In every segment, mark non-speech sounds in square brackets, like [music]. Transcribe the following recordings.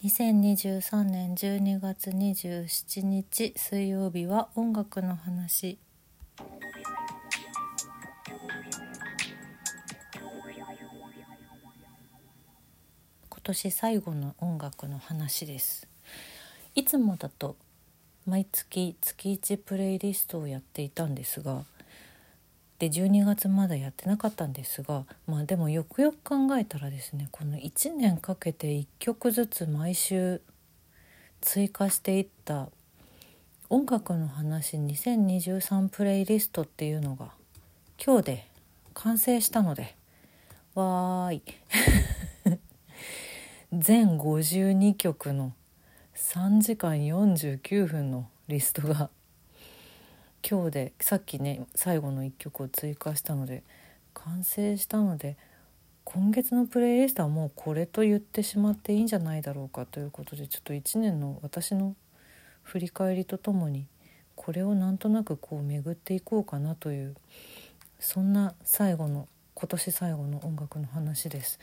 2023年12月27日水曜日は音楽の話。今年最後の音楽の話です。いつもだと毎月月1プレイリストをやっていたんですがで12月まだやってなかったんですがまあでもよくよく考えたらですねこの1年かけて1曲ずつ毎週追加していった音楽の話2023プレイリストっていうのが今日で完成したのでわーい。[laughs] 全52曲の3時間49分のリストが今日でさっきね最後の1曲を追加したので完成したので今月のプレイリストはもうこれと言ってしまっていいんじゃないだろうかということでちょっと1年の私の振り返りとともにこれをなんとなくこう巡っていこうかなというそんな最後の今年最後の音楽の話です。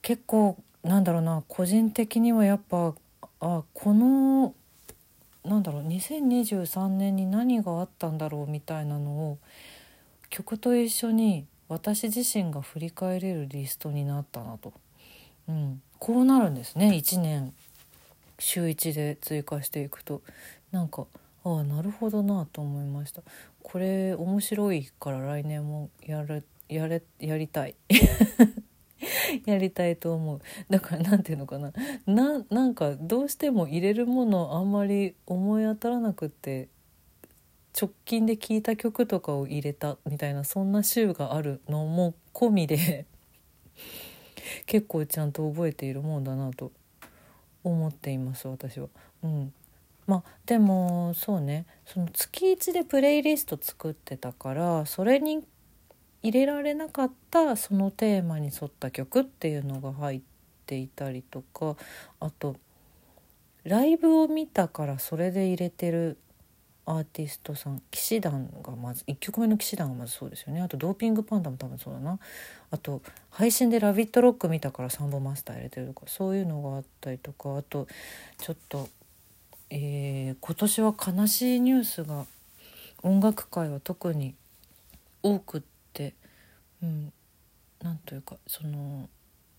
結構なんだろうな個人的にはやっぱあこのなんだろう2023年に何があったんだろうみたいなのを曲と一緒に私自身が振り返れるリストになったなと、うん、こうなるんですね。1年。週1で追加していくと。なんかああなるほどなと思いました。これ面白いから来年もやるやれやりたい。[laughs] やりたいと思う。だから何ていうのかな。ななんかどうしても入れるものあんまり思い当たらなくって直近で聴いた曲とかを入れたみたいなそんな週があるのも込みで [laughs] 結構ちゃんと覚えているもんだなと思っています私は。うん。まあでもそうね。その月1でプレイリスト作ってたからそれに入れられなかったそのテーマに沿った曲っていうのが入っていたりとかあとライブを見たからそれで入れてるアーティストさん騎士団がまず1曲目の騎士団がまずそうですよねあとドーピングパンダも多分そうだなあと配信で「ラビットロック!」見たからサンボマスター入れてるとかそういうのがあったりとかあとちょっと、えー、今年は悲しいニュースが音楽界は特に多くってうん、なんというかその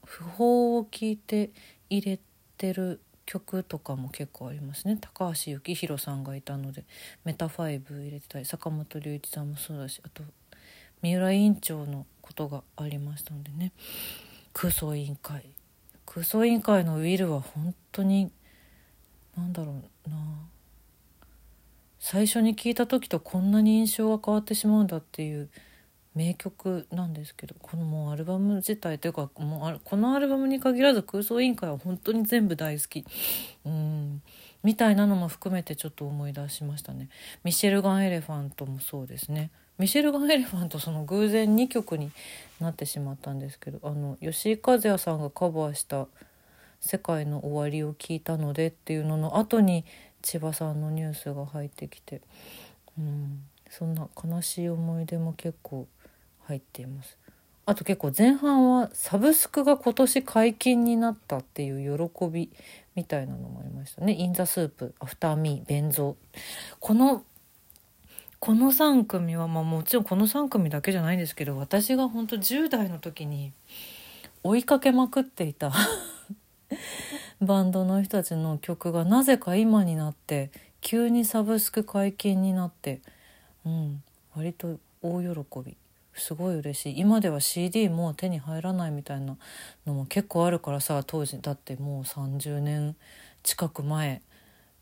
訃報を聞いて入れてる曲とかも結構ありますね。高橋幸宏さんがいたのでメタファイブ入れてたり坂本龍一さんもそうだしあと三浦委員長のことがありましたのでね。空想委員会。空想委員会のウィルは本当に何だろうな。最初に聞いた時とこんなに印象が変わってしまうんだっていう名曲なんですけどこのもうアルバム自体というかもうこのアルバムに限らず空想委員会は本当に全部大好き。うん。みたいなのも含めてちょっと思い出しましたね。ミシェルガン・エレファントもそうですね。ミシェルガン・エレファントその偶然2曲になってしまったんですけどあの吉井和也さんがカバーした「世界の終わりを聞いたので」っていうのの後に千葉さんのニュースが入ってきて。うん。そんな悲しい思い出も結構入っています。あと結構前半はサブスクが今年解禁になったっていう喜びみたいなのもありましたね「イン・ザ・スープ」「アフター・ミー」「ベンゾー」このこの3組はまあもちろんこの3組だけじゃないんですけど私が本当10代の時に追いかけまくっていた [laughs] バンドの人たちの曲がなぜか今になって急にサブスク解禁になって、うん、割と大喜び。すごい嬉しい。今では CD も手に入らないみたいなのも結構あるからさ当時。だってもう30年近く前。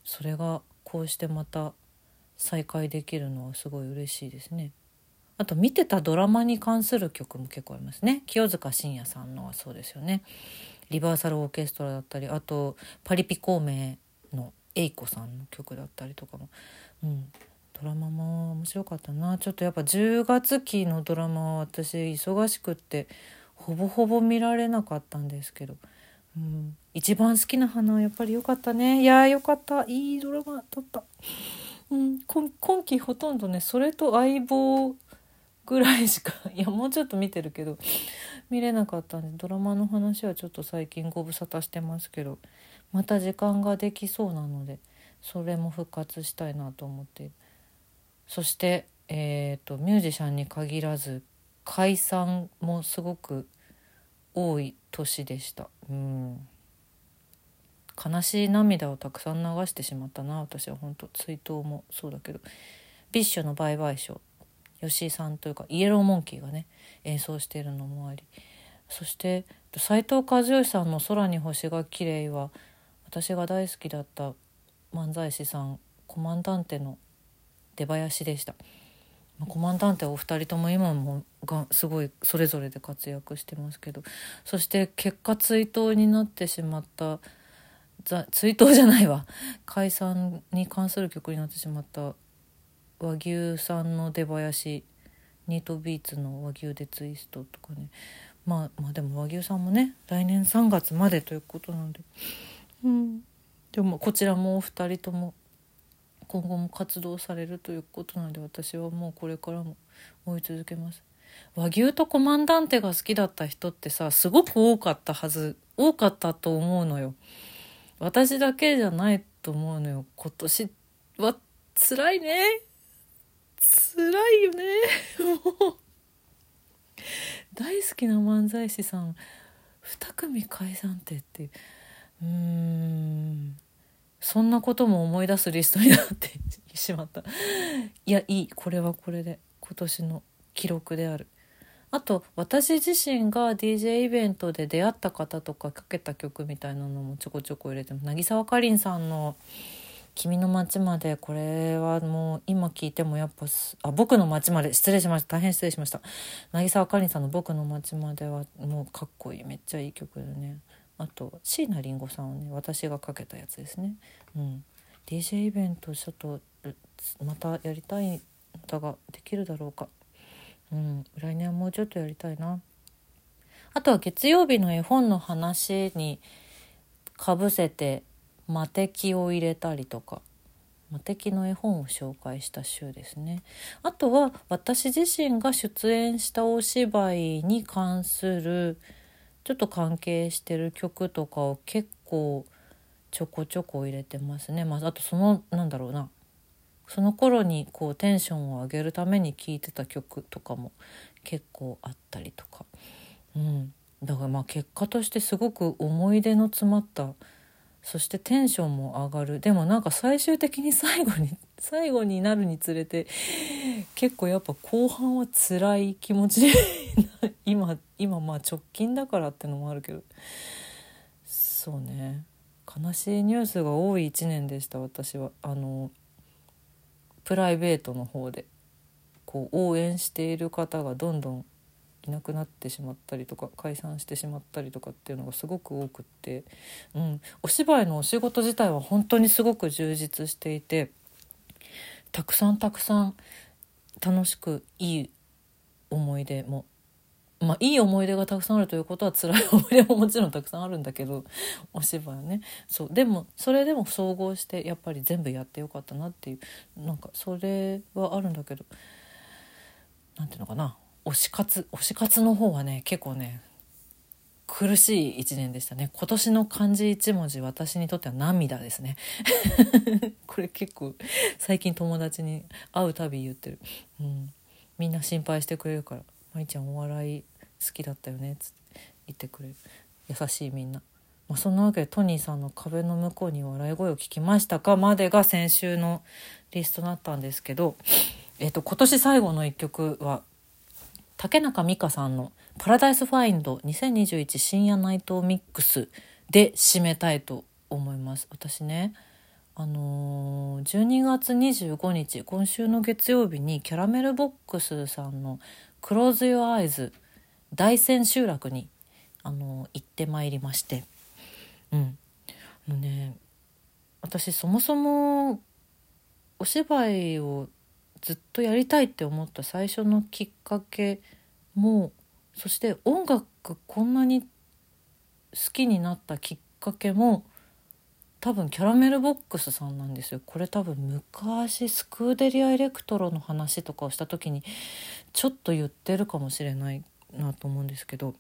それがこうしてまた再会できるのはすごい嬉しいですね。あと見てたドラマに関する曲も結構ありますね。清塚信也さんのはそうですよね。リバーサルオーケストラだったりあとパリピ孔明の英子さんの曲だったりとかも、うん、ドラマも面白かったな。ちょっとやっぱ10月期のドラマは私忙しくってほぼほぼ見られなかったんですけど、うん、一番好きな花はやっぱり良かったね。いや良かった。いいドラマ撮った、うん、今今期ほとんどねそれと相棒ぐらいしか [laughs] いやもうちょっと見てるけど見れなかったんでドラマの話はちょっと最近ご無沙汰してますけどまた時間ができそうなのでそれも復活したいなと思ってそしてえーと、ミュージシャンに限らず解散もすごく多い年でした。うん。悲しい涙をたくさん流してしまったな私は本当。追悼もそうだけど。 BiSH の Bye-Bye Show 吉井さんというかイエローモンキーがね演奏しているのもあり。そして斉藤和義さんの「空に星が綺麗は私が大好きだった漫才師さんコマンダンテの出囃子でした。コマンダンテお二人とも今もがすごいそれぞれで活躍してますけどそして結果追悼になってしまった追悼じゃないわ。解散に関する曲になってしまった和牛さんの出囃子ニートビーツの和牛でツイストとかね。まあまあでも和牛さんもね来年3月までということなので。うん。でもこちらもお二人とも今後も活動されるということなので私はもうこれからも追い続けます。和牛とコマンダンテが好きだった人ってさすごく多かったはず。多かったと思うのよ。私だけじゃないと思うのよ。今年は辛いね。辛いよね。もう。大好きな漫才師さん。2組解散ってってうーん。そんなことも思い出すリストになって [laughs] しまった。いやいい。これはこれで今年の記録である。あと私自身が DJ イベントで出会った方とかかけた曲みたいなのもちょこちょこ入れてます。渚かりんさんの「君の街まで」これはもう今聞いてもやっぱあ僕の街まで。失礼しました。大変失礼しました。渚かりんさんの「僕の街まで」はもうかっこいい。めっちゃいい曲でね。あと椎名林檎さんをね私がかけたやつですね、うん、DJ イベントちょっとまたやりたいだができるだろうか、うん、来年はもうちょっとやりたいな。あとは月曜日の絵本の話にかぶせて魔敵を入れたりとか。魔敵の絵本を紹介した週ですね。あとは私自身が出演したお芝居に関するちょっと関係してる曲とかを結構ちょこちょこ入れてますね。まあ、あとそのなんだろうな。その頃にこうテンションを上げるために聴いてた曲とかも結構あったりとか、うん、だからまあ結果としてすごく思い出の詰まった。そしてテンションも上がる。でもなんか最終的に最後に最後になるにつれて結構やっぱ後半は辛い気持ち今今まあ直近だからってのもあるけど。そうね。悲しいニュースが多い1年でした私は。あのプライベートの方で。こう応援している方がどんどんいなくなってしまったりとか解散してしまったりとかっていうのがすごく多くって、うん、お芝居のお仕事自体は本当にすごく充実していて。たくさんたくさん楽しくいい思い出もまあいい思い出がたくさんあるということは辛い思い出ももちろんたくさんあるんだけど [laughs] お芝居はね。そう。でもそれでも総合してやっぱり全部やってよかったなっていう。なんかそれはあるんだけど何ていうのかな。推し活。推し活の方はね結構ね苦しい一年でしたね。今年の漢字一文字私にとっては涙ですね。[laughs] これ結構最近友達に会うたび言ってる、うん、みんな心配してくれるから「舞ちゃんお笑い好きだったよね」つって言ってくれる。優しいみんな。まあ、そんなわけでトニーさんの「壁の向こうに笑い声を聞きましたか?」までが先週のリストだったんですけど、えっと、今年最後の一曲は竹中美香さんの「パラダイスファインド2021深夜ナイトミックス」で締めたいと思います。私ねあのー、12月25日今週の月曜日にキャラメルボックスさんの「クローズ・ヨア・アイズ」大仙集落に、あのー、行ってまいりましてうんもうね私そもそもお芝居をずっとやりたいって思った最初のきっかけもそして音楽こんなに好きになったきっかけも多分キャラメルボックスさんなんですよ。これ多分昔スクーデリア・エレクトロの話とかをした時にちょっと言ってるかもしれないなと思うんですけど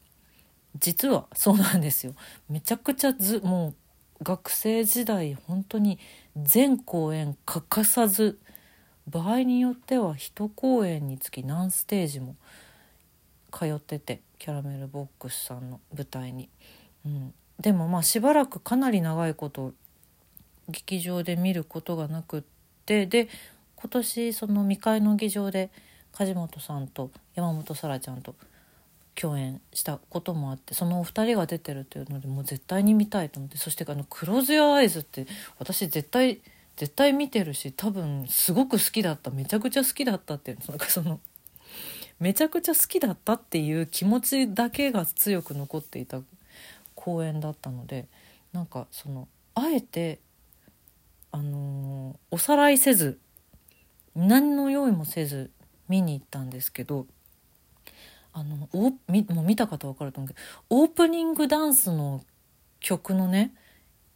実はそうなんですよ。めちゃくちゃずもう学生時代本当に全公演欠かさず場合によっては1公演につき何ステージも通っててキャラメルボックスさんの舞台に。うん、でもまあしばらくかなり長いこと劇場で見ることがなくってで今年その未開の議場で梶本さんと山本沙羅ちゃんと共演したこともあってそのお二人が出てるというのでもう絶対に見たいと思ってそしてあの「クローズ・アイズ」って私絶対絶対見てるし多分すごく好きだっためちゃくちゃ好きだったっていうなんかそのめちゃくちゃ好きだったっていう気持ちだけが強く残っていた公演だったのでなんかそのあえてあのー、おさらいせず何の用意もせず見に行ったんですけどあのおみもう見た方分かると思うけどオープニングダンスの曲のね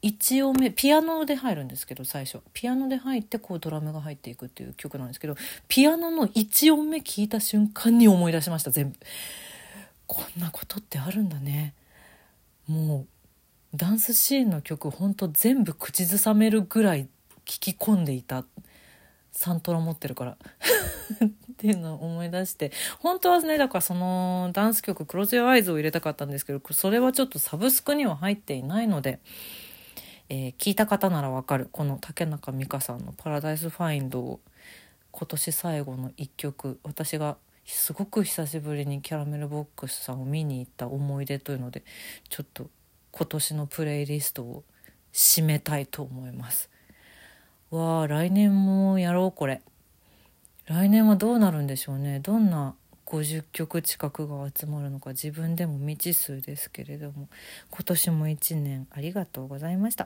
1音目ピアノで入るんですけど最初。ピアノで入ってこうドラムが入っていくっていう曲なんですけどピアノの1音目聞いた瞬間に思い出しました全部。こんなことってあるんだね。もうダンスシーンの曲ほんと全部口ずさめるぐらい聞き込んでいた。サントラ持ってるから。[laughs] っていうのを思い出して。本当はねだからそのダンス曲「クロス・ヨア・アイズ」を入れたかったんですけどそれはちょっとサブスクには入っていないので、えー、聞いた方ならわかる。この竹中美香さんの「パラダイス・ファインド」を今年最後の一曲。私がすごく久しぶりにキャラメルボックスさんを見に行った思い出というのでちょっと今年のプレイリストを締めたいと思います。わあ来年もやろうこれ。来年はどうなるんでしょうね。どんな50曲近くが集まるのか自分でも未知数ですけれども。今年も1年ありがとうございました。